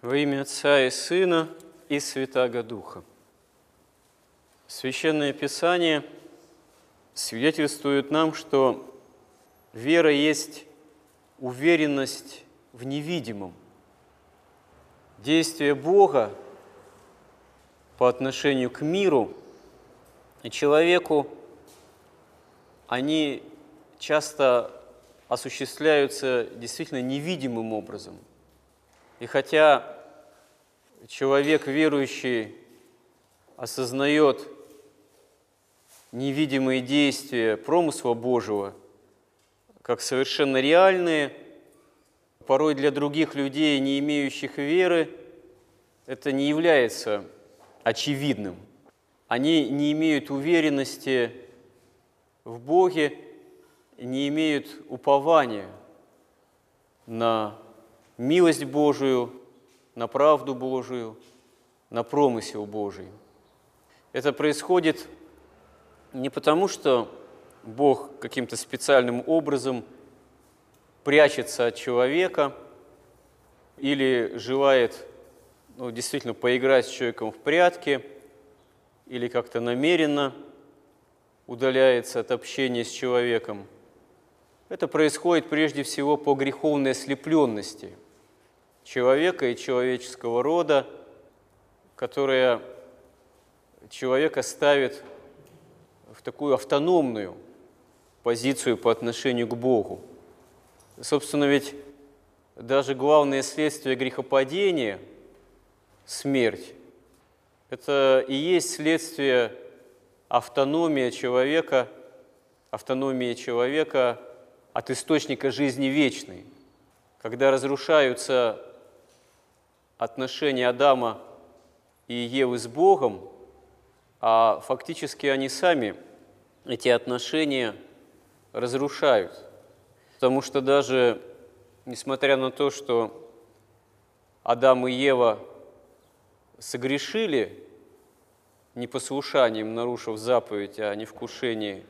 Во имя Отца и Сына и Святаго Духа. Священное Писание свидетельствует нам, что вера есть уверенность в невидимом. Действие Бога по отношению к миру и человеку, они часто осуществляются действительно невидимым образом – и хотя человек верующий осознает невидимые действия промысла Божьего как совершенно реальные, порой для других людей, не имеющих веры, это не является очевидным. Они не имеют уверенности в Боге, не имеют упования на милость Божию, на правду Божию, на промысел Божий. Это происходит не потому, что Бог каким-то специальным образом прячется от человека или желает ну, действительно поиграть с человеком в прятки, или как-то намеренно удаляется от общения с человеком. Это происходит прежде всего по греховной ослепленности – человека и человеческого рода, которая человека ставит в такую автономную позицию по отношению к Богу. Собственно, ведь даже главное следствие грехопадения – смерть – это и есть следствие автономии человека, автономии человека от источника жизни вечной. Когда разрушаются отношения Адама и Евы с Богом, а фактически они сами эти отношения разрушают. Потому что даже несмотря на то, что Адам и Ева согрешили непослушанием, нарушив заповедь о невкушении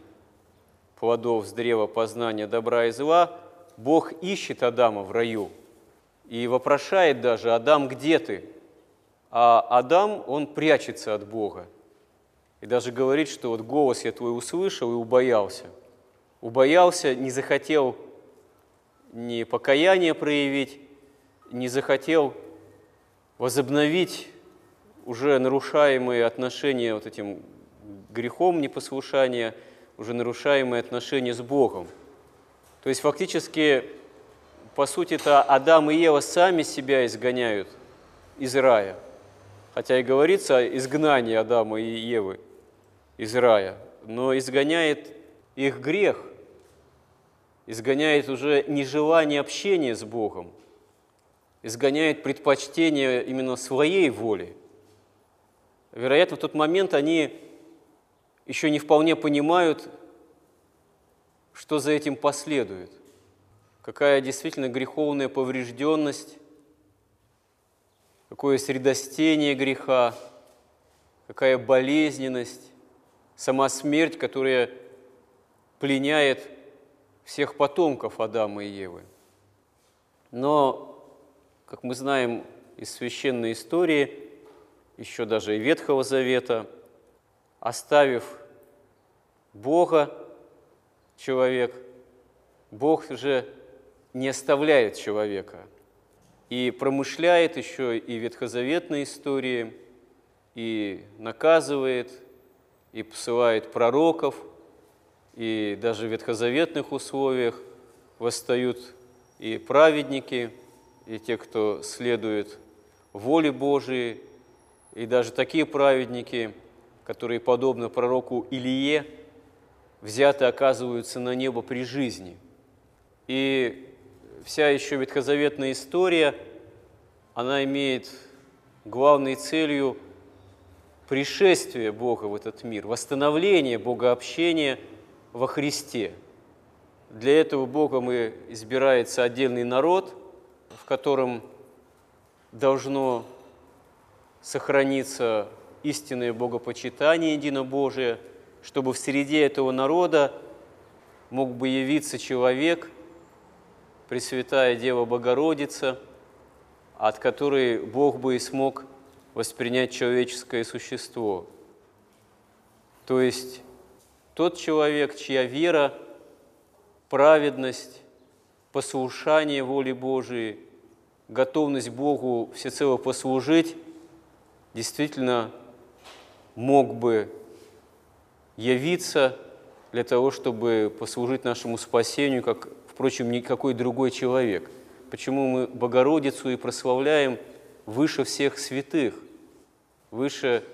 плодов с древа познания добра и зла, Бог ищет Адама в раю – и вопрошает даже, Адам, где ты? А Адам, он прячется от Бога. И даже говорит, что вот голос я твой услышал и убоялся. Убоялся, не захотел ни покаяние проявить, не захотел возобновить уже нарушаемые отношения вот этим грехом непослушания, уже нарушаемые отношения с Богом. То есть фактически по сути, это Адам и Ева сами себя изгоняют из рая. Хотя и говорится о изгнании Адама и Евы из рая, но изгоняет их грех, изгоняет уже нежелание общения с Богом, изгоняет предпочтение именно своей воли. Вероятно, в тот момент они еще не вполне понимают, что за этим последует какая действительно греховная поврежденность, какое средостение греха, какая болезненность, сама смерть, которая пленяет всех потомков Адама и Евы. Но, как мы знаем из священной истории, еще даже и Ветхого Завета, оставив Бога, человек, Бог же не оставляет человека и промышляет еще и ветхозаветной истории, и наказывает, и посылает пророков, и даже в ветхозаветных условиях восстают и праведники, и те, кто следует воле Божией, и даже такие праведники, которые, подобно пророку Илие, взяты оказываются на небо при жизни. И вся еще ветхозаветная история, она имеет главной целью пришествие Бога в этот мир, восстановление Богообщения во Христе. Для этого Богом и избирается отдельный народ, в котором должно сохраниться истинное богопочитание единобожие, чтобы в среде этого народа мог бы явиться человек – Пресвятая Дева Богородица, от которой Бог бы и смог воспринять человеческое существо. То есть тот человек, чья вера, праведность, послушание воле Божией, готовность Богу всецело послужить, действительно мог бы явиться для того, чтобы послужить нашему спасению, как, впрочем, никакой другой человек. Почему мы Богородицу и прославляем выше всех святых, выше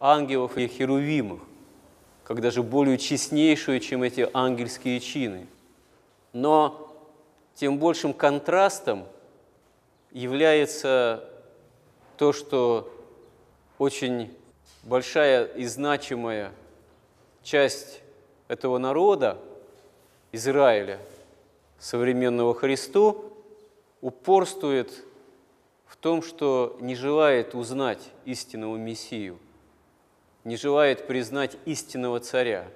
ангелов и херувимов, как даже более честнейшую, чем эти ангельские чины. Но тем большим контрастом является то, что очень большая и значимая часть этого народа, Израиля, современного Христу, упорствует в том, что не желает узнать истинного Мессию, не желает признать истинного царя,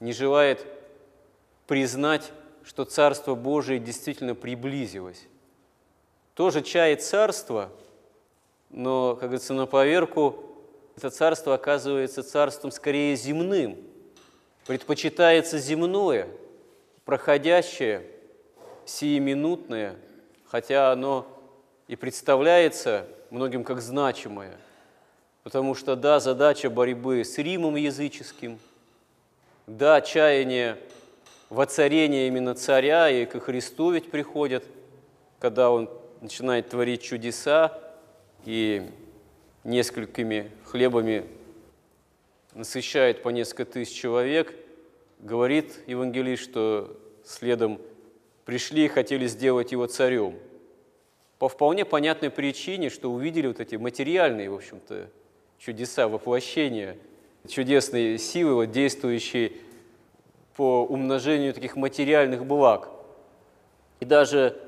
не желает признать, что Царство Божие действительно приблизилось. Тоже чает царство, но, как говорится, на поверку это царство оказывается царством скорее земным, предпочитается земное, проходящее, сиюминутное, хотя оно и представляется многим как значимое, потому что, да, задача борьбы с Римом языческим, да, чаяние воцарения именно царя, и ко Христу ведь приходят, когда он начинает творить чудеса, и несколькими хлебами насыщает по несколько тысяч человек, говорит евангелист, что следом пришли и хотели сделать его царем. По вполне понятной причине, что увидели вот эти материальные, в общем-то, чудеса, воплощения чудесной силы, вот, действующие по умножению таких материальных благ. И даже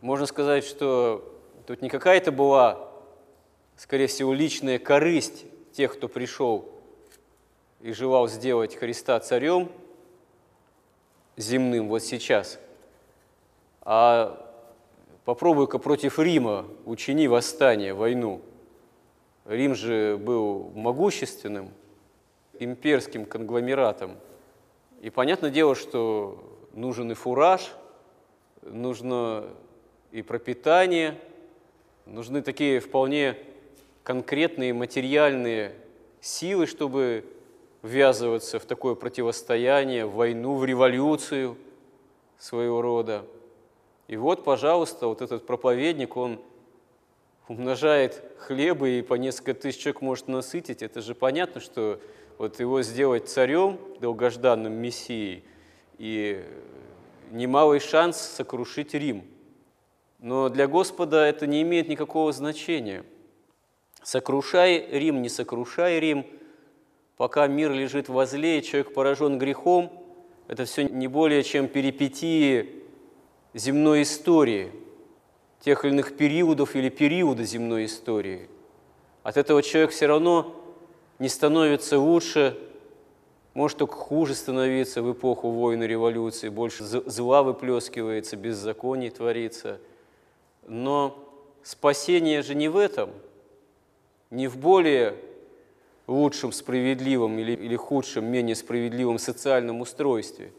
можно сказать, что тут не какая-то была скорее всего, личная корысть тех, кто пришел и желал сделать Христа царем земным вот сейчас. А попробуй-ка против Рима учини восстание, войну. Рим же был могущественным, имперским конгломератом. И понятное дело, что нужен и фураж, нужно и пропитание, нужны такие вполне конкретные материальные силы, чтобы ввязываться в такое противостояние, в войну, в революцию своего рода. И вот, пожалуйста, вот этот проповедник, он умножает хлебы и по несколько тысяч человек может насытить. Это же понятно, что вот его сделать царем, долгожданным мессией, и немалый шанс сокрушить Рим. Но для Господа это не имеет никакого значения – Сокрушай Рим, не сокрушай Рим, пока мир лежит возле, и человек поражен грехом, это все не более чем перипетии земной истории, тех или иных периодов или периода земной истории. От этого человек все равно не становится лучше, может только хуже становиться в эпоху войны, революции, больше зла выплескивается, беззаконий творится. Но спасение же не в этом – не в более лучшем, справедливом или, или худшем, менее справедливом социальном устройстве.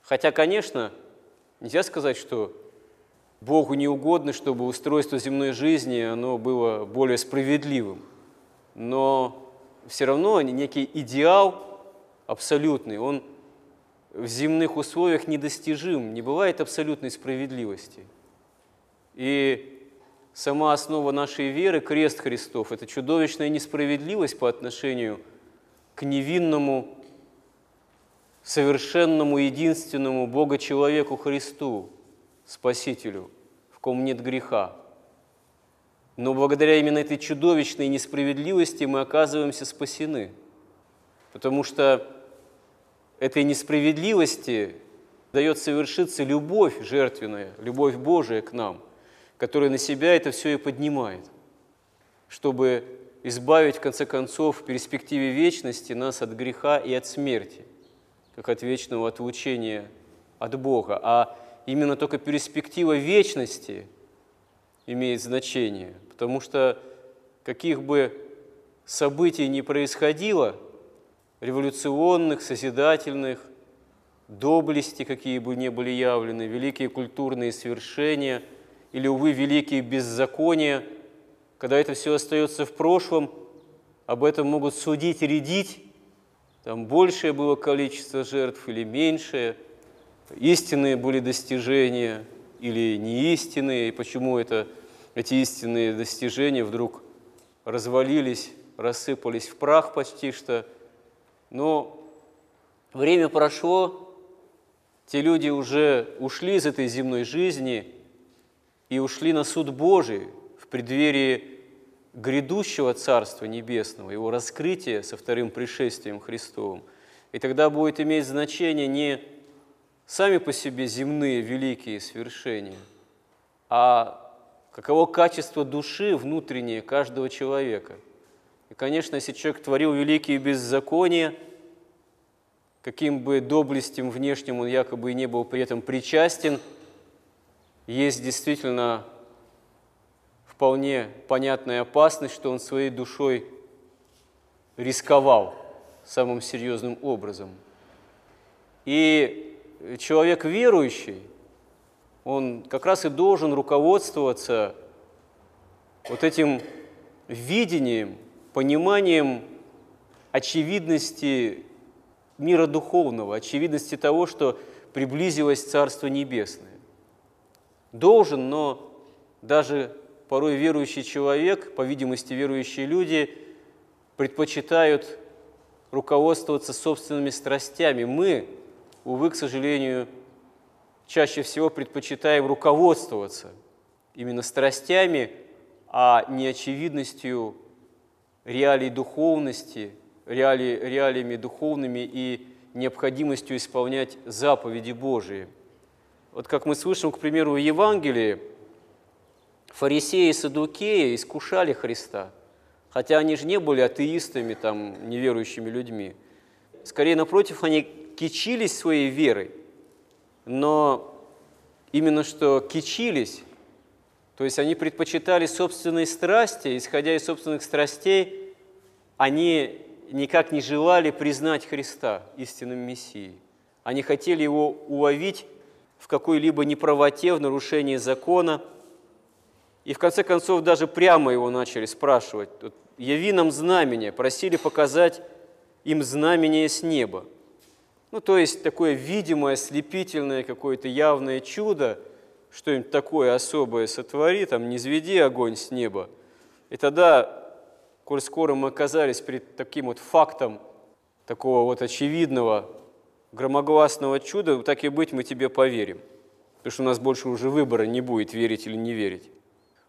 Хотя, конечно, нельзя сказать, что Богу не угодно, чтобы устройство земной жизни оно было более справедливым. Но все равно некий идеал абсолютный, он в земных условиях недостижим, не бывает абсолютной справедливости. И сама основа нашей веры, крест Христов, это чудовищная несправедливость по отношению к невинному, совершенному, единственному Бога-человеку Христу, Спасителю, в ком нет греха. Но благодаря именно этой чудовищной несправедливости мы оказываемся спасены, потому что этой несправедливости дает совершиться любовь жертвенная, любовь Божия к нам – который на себя это все и поднимает, чтобы избавить, в конце концов, в перспективе вечности нас от греха и от смерти, как от вечного отлучения от Бога. А именно только перспектива вечности имеет значение, потому что каких бы событий ни происходило, революционных, созидательных, доблести, какие бы ни были явлены, великие культурные свершения или, увы, великие беззакония, когда это все остается в прошлом, об этом могут судить, рядить, там большее было количество жертв или меньшее, истинные были достижения или неистинные, и почему это, эти истинные достижения вдруг развалились, рассыпались в прах почти что. Но время прошло, те люди уже ушли из этой земной жизни и ушли на суд Божий в преддверии грядущего Царства Небесного, его раскрытия со вторым пришествием Христовым. И тогда будет иметь значение не сами по себе земные великие свершения, а каково качество души внутреннее каждого человека. И, конечно, если человек творил великие беззакония – каким бы доблестям внешним он якобы и не был при этом причастен, есть действительно вполне понятная опасность, что он своей душой рисковал самым серьезным образом. И человек верующий, он как раз и должен руководствоваться вот этим видением, пониманием очевидности мира духовного, очевидности того, что приблизилось Царство Небесное. Должен, но даже порой верующий человек, по видимости верующие люди, предпочитают руководствоваться собственными страстями. Мы, увы, к сожалению, чаще всего предпочитаем руководствоваться именно страстями, а не очевидностью реалий духовности – реали, реалиями духовными и необходимостью исполнять заповеди Божии. Вот как мы слышим, к примеру, в Евангелии, фарисеи и садукеи искушали Христа, хотя они же не были атеистами, там, неверующими людьми. Скорее, напротив, они кичились своей верой, но именно что кичились, то есть они предпочитали собственные страсти, исходя из собственных страстей, они никак не желали признать Христа истинным Мессией. Они хотели его уловить в какой-либо неправоте, в нарушении закона. И в конце концов даже прямо его начали спрашивать. «Яви нам знамение», просили показать им знамение с неба. Ну, то есть такое видимое, слепительное, какое-то явное чудо, что-нибудь такое особое сотвори, там, не зведи огонь с неба. И тогда коль скоро мы оказались перед таким вот фактом такого вот очевидного, громогласного чуда, так и быть, мы тебе поверим. Потому что у нас больше уже выбора не будет, верить или не верить.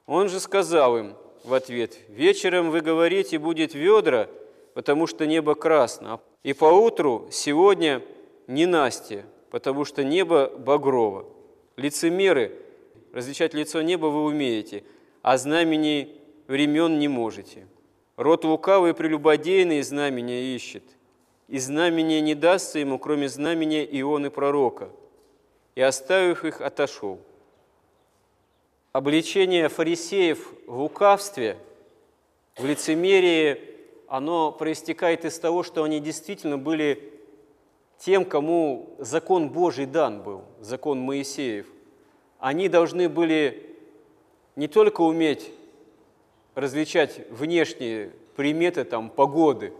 Он же сказал им в ответ, «Вечером вы говорите, будет ведра, потому что небо красно, и поутру сегодня не Настя, потому что небо багрово. Лицемеры, различать лицо неба вы умеете, а знамений времен не можете». Род лукавый и прелюбодейный знамения ищет, и знамения не дастся ему, кроме знамения Ионы пророка. И оставив их, отошел. Обличение фарисеев в лукавстве, в лицемерии, оно проистекает из того, что они действительно были тем, кому закон Божий дан был, закон Моисеев. Они должны были не только уметь различать внешние приметы там, погоды.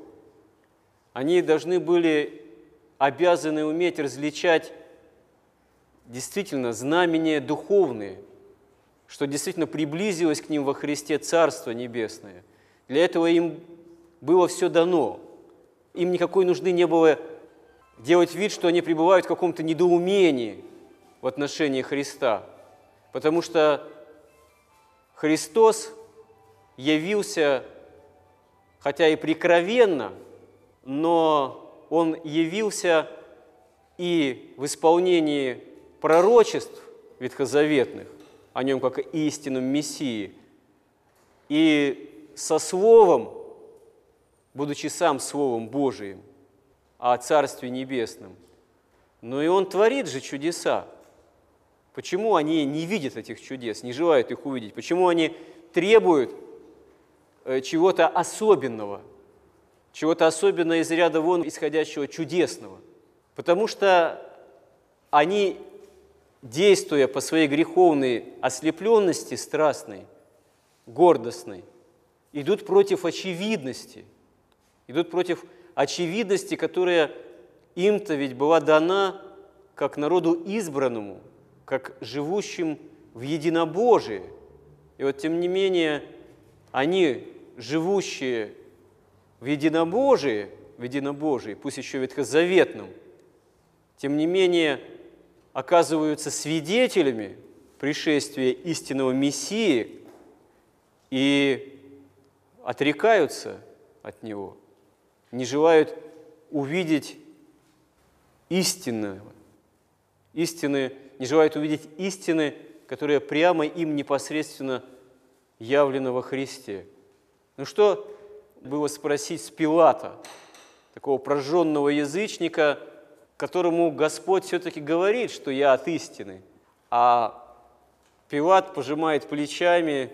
Они должны были обязаны уметь различать действительно знамения духовные, что действительно приблизилось к ним во Христе Царство Небесное. Для этого им было все дано. Им никакой нужды не было делать вид, что они пребывают в каком-то недоумении в отношении Христа. Потому что Христос явился, хотя и прикровенно, но он явился и в исполнении пророчеств ветхозаветных, о нем как о истинном Мессии, и со Словом, будучи сам Словом Божиим, о Царстве Небесном. Но и Он творит же чудеса. Почему они не видят этих чудес, не желают их увидеть? Почему они требуют э, чего-то особенного, чего-то особенного из ряда вон исходящего чудесного? Потому что они, действуя по своей греховной ослепленности страстной, гордостной, идут против очевидности, идут против очевидности, которая им-то ведь была дана как народу избранному, как живущим в единобожии. И вот тем не менее, они, живущие в единобожии, в единобожии, пусть еще ветхозаветном, тем не менее оказываются свидетелями пришествия истинного Мессии и отрекаются от Него, не желают увидеть истинного, истины, не желают увидеть истины, которая прямо им непосредственно явлена во Христе. Ну что было спросить с Пилата, такого прожженного язычника, которому Господь все-таки говорит, что я от истины, а Пилат пожимает плечами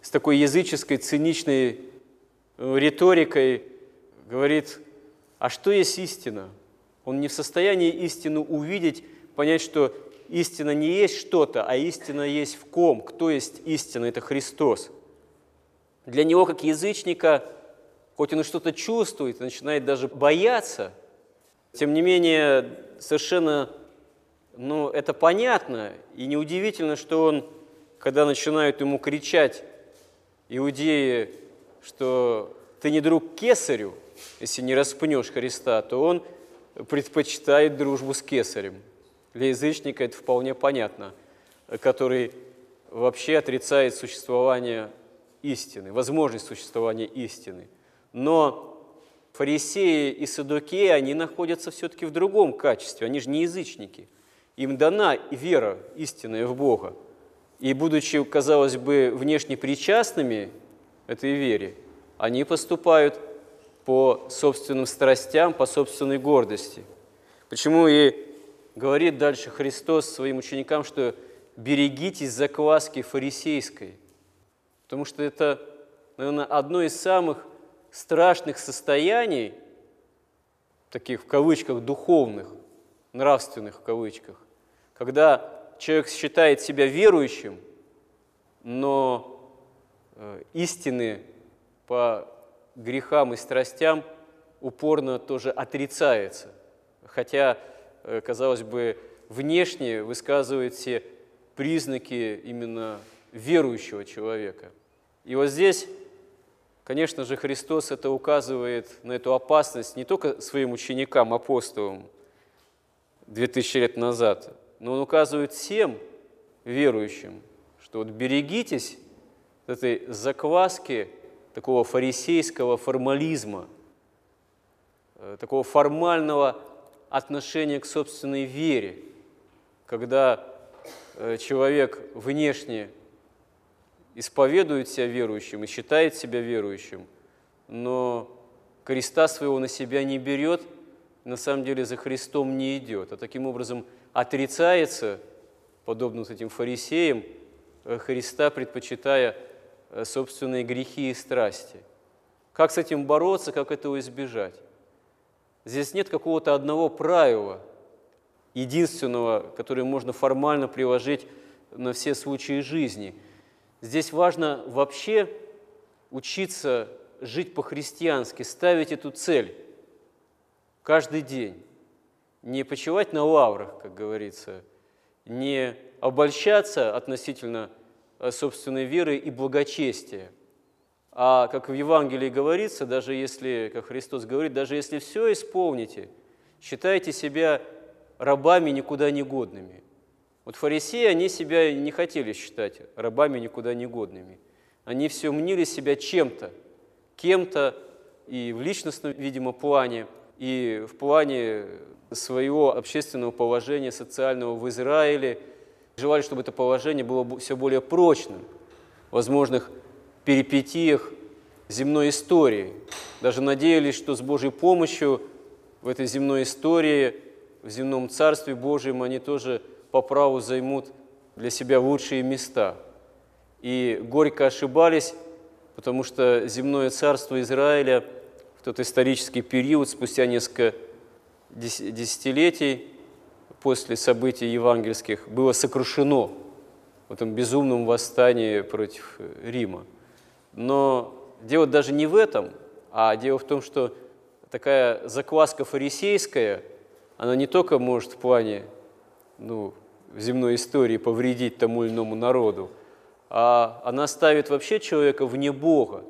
с такой языческой, циничной э, риторикой, говорит, а что есть истина? Он не в состоянии истину увидеть, понять, что истина не есть что-то, а истина есть в ком. Кто есть истина? Это Христос. Для него, как язычника, хоть он и что-то чувствует, начинает даже бояться, тем не менее, совершенно, ну, это понятно, и неудивительно, что он, когда начинают ему кричать иудеи, что ты не друг кесарю, если не распнешь Христа, то он предпочитает дружбу с кесарем. Для язычника это вполне понятно, который вообще отрицает существование истины, возможность существования истины. Но фарисеи и садукеи, они находятся все-таки в другом качестве, они же не язычники. Им дана вера истинная в Бога. И будучи, казалось бы, внешне причастными этой вере, они поступают по собственным страстям, по собственной гордости. Почему и говорит дальше Христос своим ученикам, что берегитесь закваски фарисейской, потому что это, наверное, одно из самых страшных состояний, таких в кавычках духовных, нравственных в кавычках, когда человек считает себя верующим, но э, истины по грехам и страстям упорно тоже отрицается. Хотя, э, казалось бы, внешне высказывает все признаки именно верующего человека. И вот здесь, конечно же, Христос это указывает на эту опасность не только своим ученикам, апостолам, 2000 лет назад, но Он указывает всем верующим, что вот берегитесь этой закваски такого фарисейского формализма, э, такого формального отношения к собственной вере, когда э, человек внешне исповедует себя верующим и считает себя верующим, но креста своего на себя не берет, на самом деле за Христом не идет, а таким образом отрицается, подобно вот этим фарисеям, э, Христа предпочитая Э, собственные грехи и страсти. Как с этим бороться, как этого избежать? Здесь нет какого-то одного правила, единственного, которое можно формально приложить на все случаи жизни. Здесь важно вообще учиться жить по-христиански, ставить эту цель каждый день. Не почивать на лаврах, как говорится, не обольщаться относительно Э, собственной веры и благочестия. А как в Евангелии говорится, даже если, как Христос говорит, даже если все исполните, считайте себя рабами никуда не годными. Вот фарисеи, они себя не хотели считать рабами никуда не годными. Они все мнили себя чем-то, кем-то и в личностном, видимо, плане, и в плане своего общественного положения социального в Израиле – Желали, чтобы это положение было все более прочным в возможных перипетиях земной истории. Даже надеялись, что с Божьей помощью в этой земной истории, в земном Царстве Божьем они тоже по праву займут для себя лучшие места. И горько ошибались, потому что земное царство Израиля в тот исторический период, спустя несколько десятилетий после событий евангельских, было сокрушено в этом безумном восстании против Рима. Но дело даже не в этом, а дело в том, что такая закваска фарисейская, она не только может в плане ну, в земной истории повредить тому или иному народу, а она ставит вообще человека вне Бога,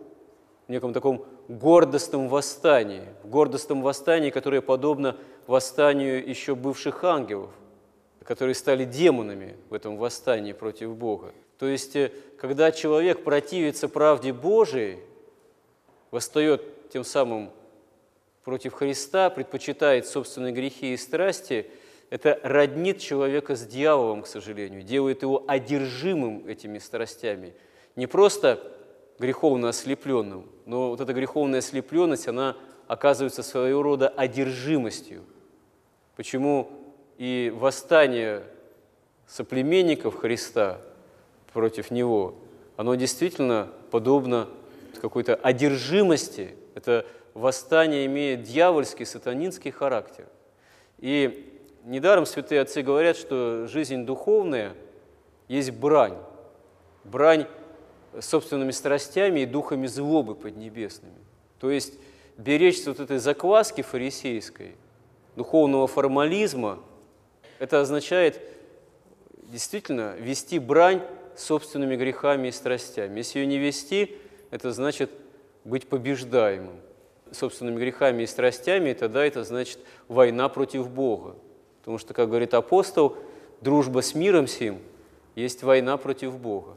в неком таком гордостном восстании, в гордостном восстании, которое подобно восстанию еще бывших ангелов, которые стали демонами в этом восстании против Бога. То есть, э, когда человек противится правде Божией, восстает тем самым против Христа, предпочитает собственные грехи и страсти, это роднит человека с дьяволом, к сожалению, делает его одержимым этими страстями. Не просто греховно ослепленным, но вот эта греховная ослепленность, она оказывается своего рода одержимостью. Почему и восстание соплеменников Христа против Него, оно действительно подобно какой-то одержимости. Это восстание имеет дьявольский, сатанинский характер. И недаром святые отцы говорят, что жизнь духовная есть брань. Брань собственными страстями и духами злобы поднебесными. То есть беречься вот этой закваски фарисейской, духовного формализма, это означает действительно вести брань собственными грехами и страстями. Если ее не вести, это значит быть побеждаемым собственными грехами и страстями, и тогда это значит война против Бога. Потому что, как говорит апостол, дружба с миром сим есть война против Бога.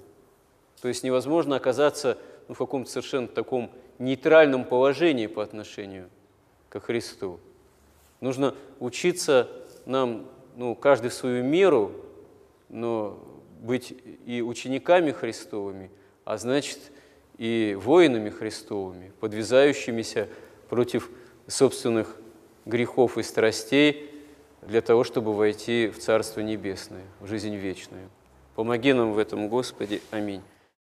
То есть невозможно оказаться ну, в каком-то совершенно таком нейтральном положении по отношению к Христу. Нужно учиться нам, ну, каждый в свою меру, но быть и учениками Христовыми, а значит и воинами Христовыми, подвязающимися против собственных грехов и страстей для того, чтобы войти в Царство Небесное, в жизнь вечную. Помоги нам в этом, Господи. Аминь.